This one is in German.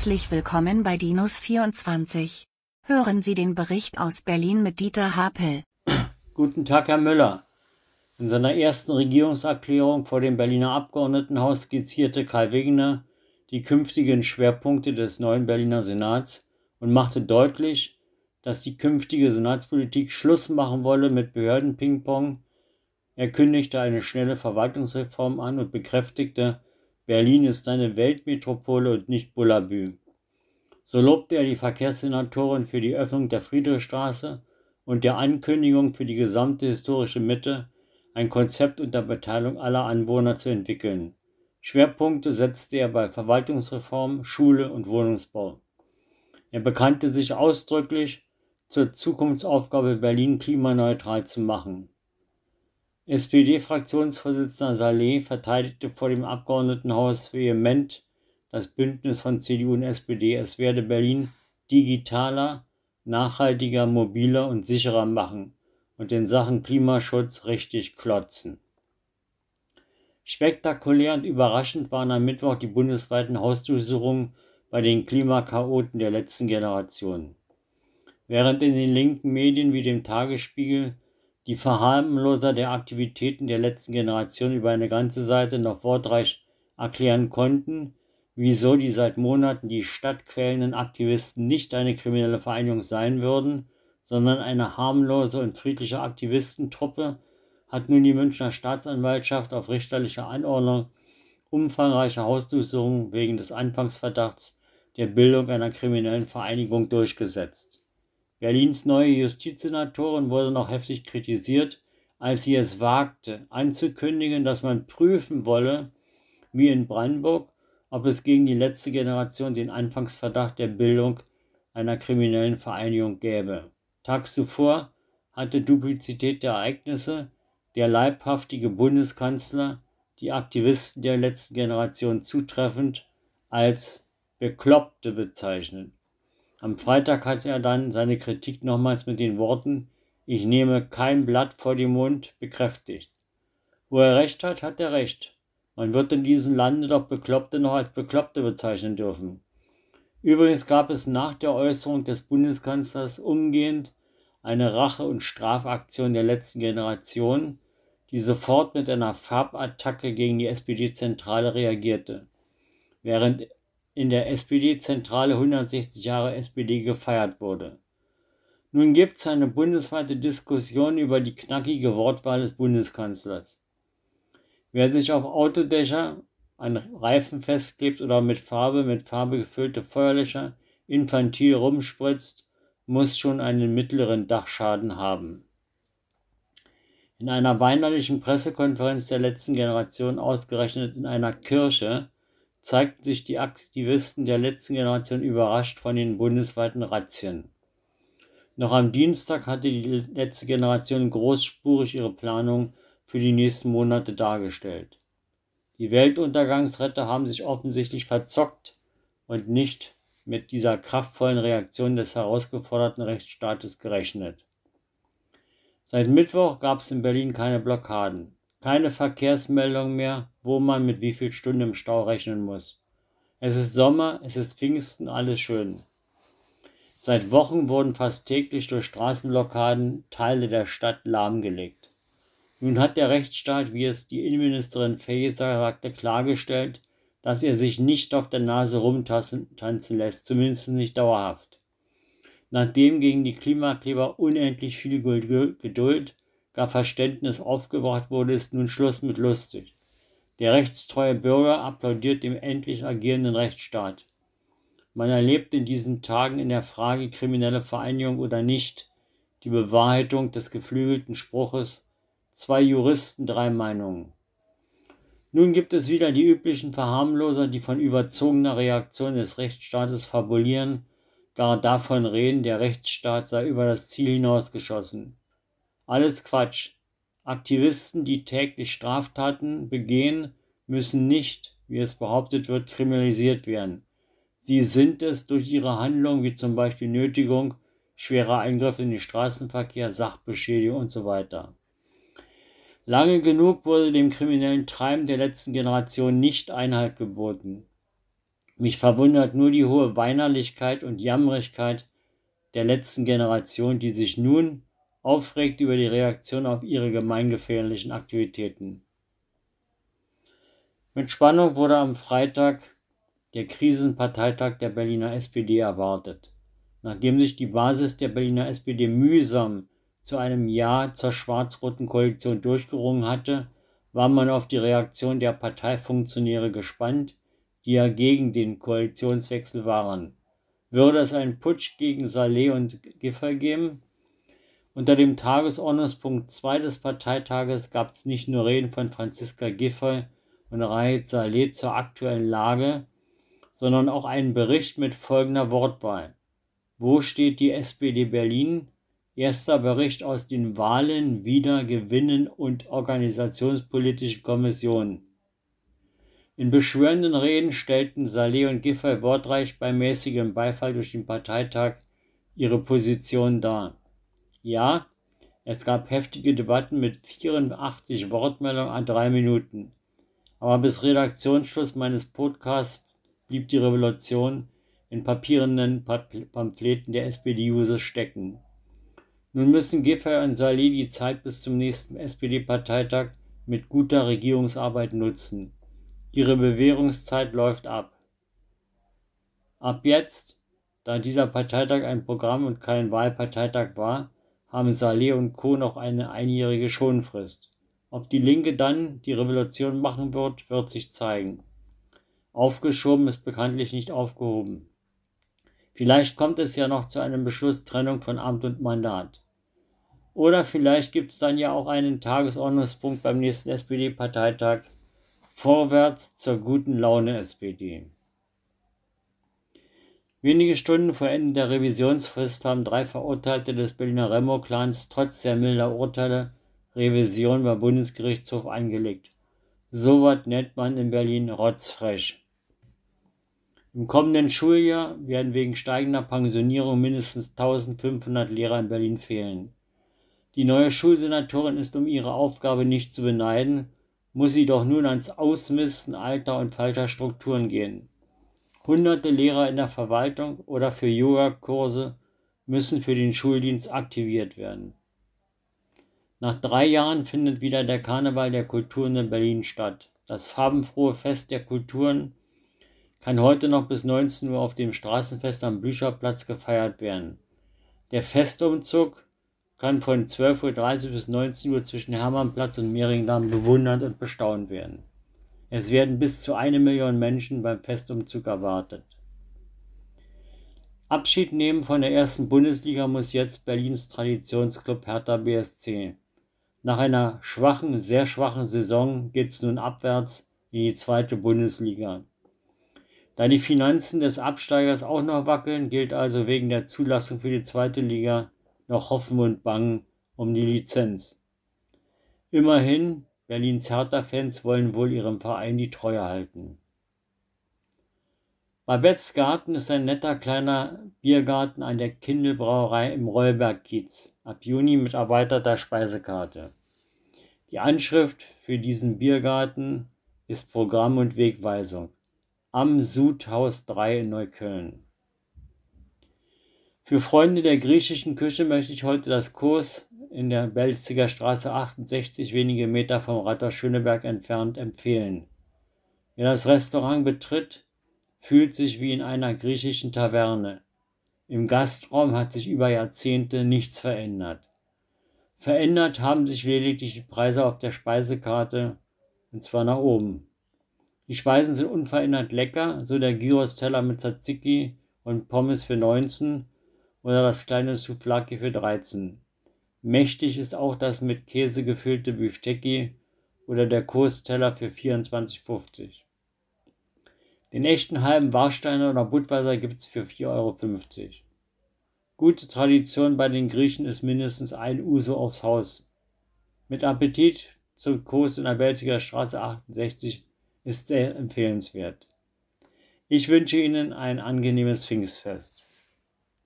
Herzlich willkommen bei Dinos 24. Hören Sie den Bericht aus Berlin mit Dieter Hapel. Guten Tag, Herr Müller. In seiner ersten Regierungserklärung vor dem Berliner Abgeordnetenhaus skizzierte Karl Wegener die künftigen Schwerpunkte des neuen Berliner Senats und machte deutlich, dass die künftige Senatspolitik Schluss machen wolle mit Behördenpingpong. Er kündigte eine schnelle Verwaltungsreform an und bekräftigte, Berlin ist eine Weltmetropole und nicht Bullabü. So lobte er die Verkehrssenatorin für die Öffnung der Friedrichstraße und der Ankündigung für die gesamte historische Mitte, ein Konzept unter Beteiligung aller Anwohner zu entwickeln. Schwerpunkte setzte er bei Verwaltungsreform, Schule und Wohnungsbau. Er bekannte sich ausdrücklich zur Zukunftsaufgabe, Berlin klimaneutral zu machen. SPD-Fraktionsvorsitzender Saleh verteidigte vor dem Abgeordnetenhaus vehement das Bündnis von CDU und SPD. Es werde Berlin digitaler, nachhaltiger, mobiler und sicherer machen und in Sachen Klimaschutz richtig klotzen. Spektakulär und überraschend waren am Mittwoch die bundesweiten Hausdurchsuchungen bei den Klimakaoten der letzten Generation. Während in den linken Medien wie dem Tagesspiegel die Verharmloser der Aktivitäten der letzten Generation über eine ganze Seite noch wortreich erklären konnten, wieso die seit Monaten die Stadt quälenden Aktivisten nicht eine kriminelle Vereinigung sein würden, sondern eine harmlose und friedliche Aktivistentruppe, hat nun die Münchner Staatsanwaltschaft auf richterliche Anordnung umfangreiche Hausdurchsuchungen wegen des Anfangsverdachts der Bildung einer kriminellen Vereinigung durchgesetzt. Berlins neue Justizsenatorin wurde noch heftig kritisiert, als sie es wagte, anzukündigen, dass man prüfen wolle, wie in Brandenburg, ob es gegen die letzte Generation den Anfangsverdacht der Bildung einer kriminellen Vereinigung gäbe. Tags zuvor hatte Duplizität der Ereignisse der leibhaftige Bundeskanzler die Aktivisten der letzten Generation zutreffend als Bekloppte bezeichnet. Am Freitag hat er dann seine Kritik nochmals mit den Worten Ich nehme kein Blatt vor den Mund bekräftigt. Wo er recht hat, hat er recht. Man wird in diesem Lande doch Bekloppte noch als Bekloppte bezeichnen dürfen. Übrigens gab es nach der Äußerung des Bundeskanzlers umgehend eine Rache- und Strafaktion der letzten Generation, die sofort mit einer Farbattacke gegen die SPD-Zentrale reagierte. Während in der SPD-Zentrale 160 Jahre SPD gefeiert wurde. Nun gibt es eine bundesweite Diskussion über die knackige Wortwahl des Bundeskanzlers. Wer sich auf Autodächer an Reifen festklebt oder mit Farbe, mit Farbe gefüllte Feuerlöcher infantil rumspritzt, muss schon einen mittleren Dachschaden haben. In einer weinerlichen Pressekonferenz der letzten Generation ausgerechnet in einer Kirche zeigten sich die Aktivisten der letzten Generation überrascht von den bundesweiten Razzien. Noch am Dienstag hatte die letzte Generation großspurig ihre Planung für die nächsten Monate dargestellt. Die Weltuntergangsretter haben sich offensichtlich verzockt und nicht mit dieser kraftvollen Reaktion des herausgeforderten Rechtsstaates gerechnet. Seit Mittwoch gab es in Berlin keine Blockaden. Keine Verkehrsmeldung mehr, wo man mit wie viel Stunden im Stau rechnen muss. Es ist Sommer, es ist Pfingsten, alles schön. Seit Wochen wurden fast täglich durch Straßenblockaden Teile der Stadt lahmgelegt. Nun hat der Rechtsstaat, wie es die Innenministerin Faeser sagte, klargestellt, dass er sich nicht auf der Nase rumtanzen lässt, zumindest nicht dauerhaft. Nachdem gegen die Klimakleber unendlich viel Geduld gar Verständnis aufgebracht wurde, ist nun Schluss mit lustig. Der rechtstreue Bürger applaudiert dem endlich agierenden Rechtsstaat. Man erlebt in diesen Tagen in der Frage kriminelle Vereinigung oder nicht die Bewahrheitung des geflügelten Spruches zwei Juristen, drei Meinungen. Nun gibt es wieder die üblichen Verharmloser, die von überzogener Reaktion des Rechtsstaates fabulieren, gar davon reden, der Rechtsstaat sei über das Ziel hinausgeschossen. Alles Quatsch. Aktivisten, die täglich Straftaten begehen, müssen nicht, wie es behauptet wird, kriminalisiert werden. Sie sind es durch ihre Handlungen, wie zum Beispiel Nötigung, schwerer Eingriff in den Straßenverkehr, Sachbeschädigung und so weiter. Lange genug wurde dem kriminellen Treiben der letzten Generation nicht Einhalt geboten. Mich verwundert nur die hohe Weinerlichkeit und Jammerigkeit der letzten Generation, die sich nun aufregt über die Reaktion auf ihre gemeingefährlichen Aktivitäten. Mit Spannung wurde am Freitag der Krisenparteitag der Berliner SPD erwartet. Nachdem sich die Basis der Berliner SPD mühsam zu einem Ja zur schwarz-roten Koalition durchgerungen hatte, war man auf die Reaktion der Parteifunktionäre gespannt, die ja gegen den Koalitionswechsel waren. Würde es einen Putsch gegen Saleh und Giffey geben? Unter dem Tagesordnungspunkt 2 des Parteitages gab es nicht nur Reden von Franziska Giffey und Raed Saleh zur aktuellen Lage, sondern auch einen Bericht mit folgender Wortwahl. Wo steht die SPD Berlin? Erster Bericht aus den Wahlen, Wiedergewinnen und Organisationspolitischen Kommission. In beschwörenden Reden stellten Saleh und Giffey wortreich bei mäßigem Beifall durch den Parteitag ihre Position dar. Ja, es gab heftige Debatten mit 84 Wortmeldungen an drei Minuten. Aber bis Redaktionsschluss meines Podcasts blieb die Revolution in papierenden Pamphleten der SPD-User stecken. Nun müssen Giffey und Saleh die Zeit bis zum nächsten SPD-Parteitag mit guter Regierungsarbeit nutzen. Ihre Bewährungszeit läuft ab. Ab jetzt, da dieser Parteitag ein Programm und kein Wahlparteitag war, haben Saleh und Co. noch eine einjährige Schonfrist. Ob die Linke dann die Revolution machen wird, wird sich zeigen. Aufgeschoben ist bekanntlich nicht aufgehoben. Vielleicht kommt es ja noch zu einem Beschluss Trennung von Amt und Mandat. Oder vielleicht gibt es dann ja auch einen Tagesordnungspunkt beim nächsten SPD-Parteitag, Vorwärts zur guten Laune SPD. Wenige Stunden vor Ende der Revisionsfrist haben drei Verurteilte des Berliner Remo-Clans trotz sehr milder Urteile Revision beim Bundesgerichtshof eingelegt. So was nennt man in Berlin rotzfrech. Im kommenden Schuljahr werden wegen steigender Pensionierung mindestens 1500 Lehrer in Berlin fehlen. Die neue Schulsenatorin ist um ihre Aufgabe nicht zu beneiden muss sie doch nun ans Ausmisten alter und falscher Strukturen gehen. Hunderte Lehrer in der Verwaltung oder für Yogakurse müssen für den Schuldienst aktiviert werden. Nach drei Jahren findet wieder der Karneval der Kulturen in Berlin statt. Das farbenfrohe Fest der Kulturen kann heute noch bis 19 Uhr auf dem Straßenfest am Blücherplatz gefeiert werden. Der Festumzug kann von 12.30 Uhr bis 19 Uhr zwischen Hermannplatz und Mehringdamm bewundert und bestaunt werden. Es werden bis zu eine Million Menschen beim Festumzug erwartet. Abschied nehmen von der ersten Bundesliga muss jetzt Berlins Traditionsclub Hertha BSC. Nach einer schwachen, sehr schwachen Saison geht es nun abwärts in die zweite Bundesliga. Da die Finanzen des Absteigers auch noch wackeln, gilt also wegen der Zulassung für die zweite Liga noch hoffen und bangen um die Lizenz. Immerhin, Berlins Hertha-Fans wollen wohl ihrem Verein die Treue halten. Babettes Garten ist ein netter kleiner Biergarten an der Kindelbrauerei im Rollberg-Kiez, ab Juni mit erweiterter Speisekarte. Die Anschrift für diesen Biergarten ist Programm und Wegweisung. Am Sudhaus 3 in Neukölln. Für Freunde der griechischen Küche möchte ich heute das Kurs in der Belziger Straße 68, wenige Meter vom Rathaus Schöneberg entfernt, empfehlen. Wer das Restaurant betritt, fühlt sich wie in einer griechischen Taverne. Im Gastraum hat sich über Jahrzehnte nichts verändert. Verändert haben sich lediglich die Preise auf der Speisekarte, und zwar nach oben. Die Speisen sind unverändert lecker, so der Gyros-Teller mit Tzatziki und Pommes für 19 oder das kleine Souflaki für 13. Mächtig ist auch das mit Käse gefüllte Büftecki oder der Kursteller für 24,50. Den echten halben Warsteiner oder Budweiser gibt es für 4,50 Euro. Gute Tradition bei den Griechen ist mindestens ein Uso aufs Haus. Mit Appetit zum Kurs in der Belziger Straße 68 ist sehr empfehlenswert. Ich wünsche Ihnen ein angenehmes Pfingstfest.